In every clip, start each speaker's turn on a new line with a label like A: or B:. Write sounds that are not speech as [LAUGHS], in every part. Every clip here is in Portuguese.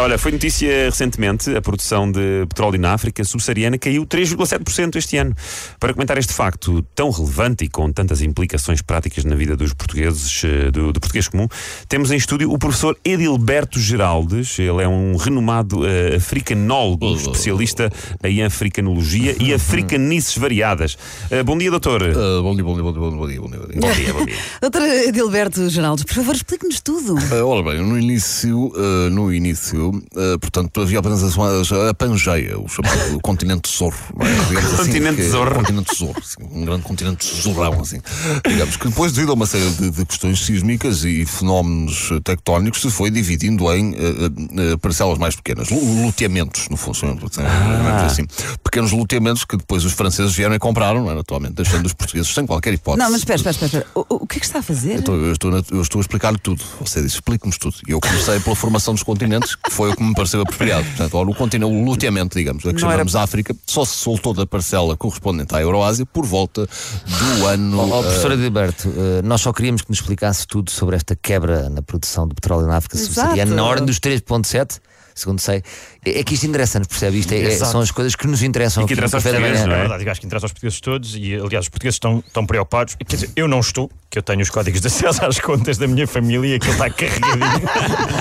A: Olha, foi notícia recentemente, a produção de petróleo na África subsaariana caiu 3,7% este ano. Para comentar este facto tão relevante e com tantas implicações práticas na vida dos portugueses, eh, do, do português comum, temos em estúdio o professor Edilberto Geraldes. Ele é um renomado uh, africanólogo, especialista em africanologia e [LAUGHS] africanices variadas. Uh, bom dia, doutor.
B: Uh, bom dia, bom dia, bom dia, bom dia, bom dia.
A: Bom dia, bom dia. [LAUGHS]
C: Doutor Edilberto Geraldes, por favor, explique-nos tudo.
B: Uh, ora bem, no início, uh, no início, uh, portanto, havia apenas a, a Pangeia, o chamado [LAUGHS] continente Zorro. é? Assim,
A: Continente
B: que-
A: Zorro.
B: Continente Zorro, assim, um grande continente zorrão, assim. Digamos que depois, devido a uma série de, de questões sísmicas e fenómenos tectónicos, se foi dividindo em eh, eh, parcelas mais pequenas, lu- luteamentos, no fundo, são,
A: Ah.
B: assim, pequenos luteamentos que depois os franceses vieram e compraram, não é, naturalmente, deixando os portugueses sem qualquer hipótese.
C: Não, mas espera, espera, espera. O, o que é que está a fazer?
B: Eu estou, na- eu estou a explicar-lhe tudo. Você disse, explique-nos tudo. E eu comecei pela formação dos continentes, que foi o que me pareceu apropriado. Portanto, ora, o continente, o loteamento, digamos, a que
A: Não era-
B: chamamos África, só se soltou da parcela correspondente à Euroásia por volta do ano.
D: Ó, ó,
B: eh,
D: professor Adilberto, eh, nós só queríamos que nos explicasse tudo sobre esta quebra na produção de petróleo na África
C: Exato.
D: subsaariana, na ordem dos 3,7, segundo sei. É, é que isto interessa-nos, percebe? Isto é- é- são as coisas que nos interessam
A: E que interessam aos portugueses, não
E: É
A: é?
E: verdade, acho que interessa aos portugueses todos e, aliás, os portugueses estão, estão preocupados. Quer dizer, eu não estou, que eu tenho os códigos de acesso às contas da minha família e aquilo está carregadinho.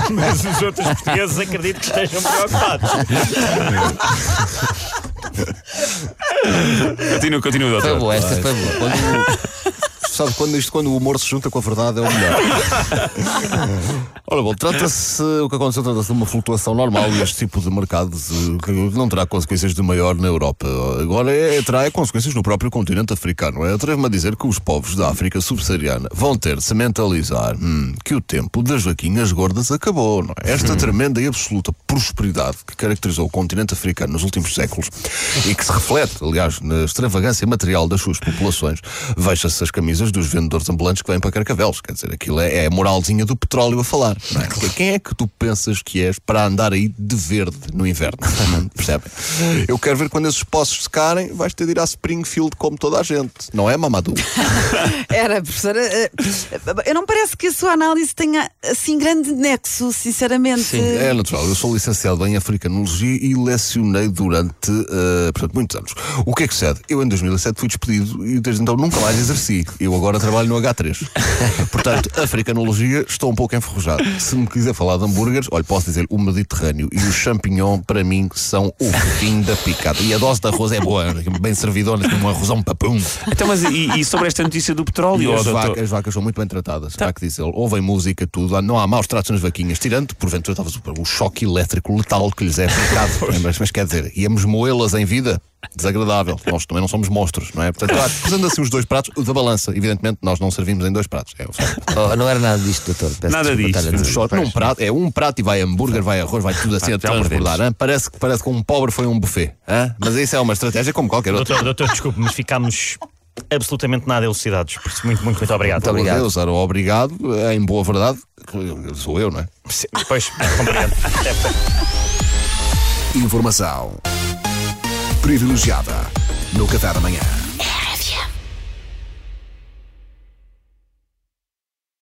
E: [LAUGHS] Mas os outros portugueses acredito que estejam preocupados.
A: Continua, continua,
D: Foi
A: doutor.
D: boa, esta foi boa. [LAUGHS]
B: Quando, sabe, quando, isto, quando o humor se junta com a verdade é o melhor. [LAUGHS] Ora bom, trata-se, o que aconteceu trata-se de uma flutuação normal e este tipo de mercados que não terá consequências de maior na Europa. Agora é, terá consequências no próprio continente africano. É? Atrevo-me a dizer que os povos da África subsaariana vão ter de se mentalizar hum, que o tempo das vaquinhas gordas acabou. Não é? Esta tremenda e absoluta prosperidade que caracterizou o continente africano nos últimos séculos e que se reflete, aliás, na extravagância material das suas populações, veja-se as camisas dos vendedores ambulantes que vêm para Carcavelos. Quer dizer, aquilo é, é a moralzinha do petróleo a falar. não é? Quem é que tu pensas que és para andar aí de verde no inverno? [LAUGHS] Percebem? Eu quero ver quando esses poços secarem, vais ter de ir à Springfield como toda a gente. Não é, Mamadou? [LAUGHS]
C: Era, professora. eh, Eu não parece que a sua análise tenha assim grande nexo, sinceramente.
B: Sim, é natural. Eu sou licenciado em Africanologia e lecionei durante eh, portanto, muitos anos. O que é que sucede? Eu em 2007 fui despedido e desde então nunca mais exerci. Eu agora trabalho no H3. [LAUGHS] Portanto, Africanologia estou um pouco enferrujado. Se me quiser falar de hambúrgueres, olha, posso dizer o Mediterrâneo e o champignon para mim são o fim da picada. E a dose de arroz é boa, bem servidona, como um arrozão papum.
A: Então, mas e, e sobre esta notícia do petróleo,
B: as, vacas, as vacas são muito bem tratadas. Há que dizer, ouvem música, tudo. Não há maus tratos nas vaquinhas, tirando, porventura, talvez o, o choque elétrico letal que lhes é aplicado. [LAUGHS] mas, mas quer dizer, íamos moê-las em vida. Desagradável. Nós também não somos monstros, não é? Portanto, claro, pesando assim os dois pratos, o da balança, evidentemente, nós não servimos em dois pratos. É.
D: Oh, não era nada disto, doutor. Peço
A: Nada disto.
D: a.
B: Só num prato, é um prato e vai hambúrguer, vai arroz, vai tudo assim a
A: já
B: transbordar. Parece, que- parece que um pobre foi um buffet. hã? Mas isso é uma estratégia como qualquer outra.
E: Doutor, doutor, desculpe, mas ficámos absolutamente nada elucidados. Por isso, muito, muito, muito obrigado.
D: Muito obrigado.
B: Deus, era obrigado, em boa verdade, sou eu, não é?
E: Pois, compreendo.
F: Informação privilegiada no Qatar amanhã.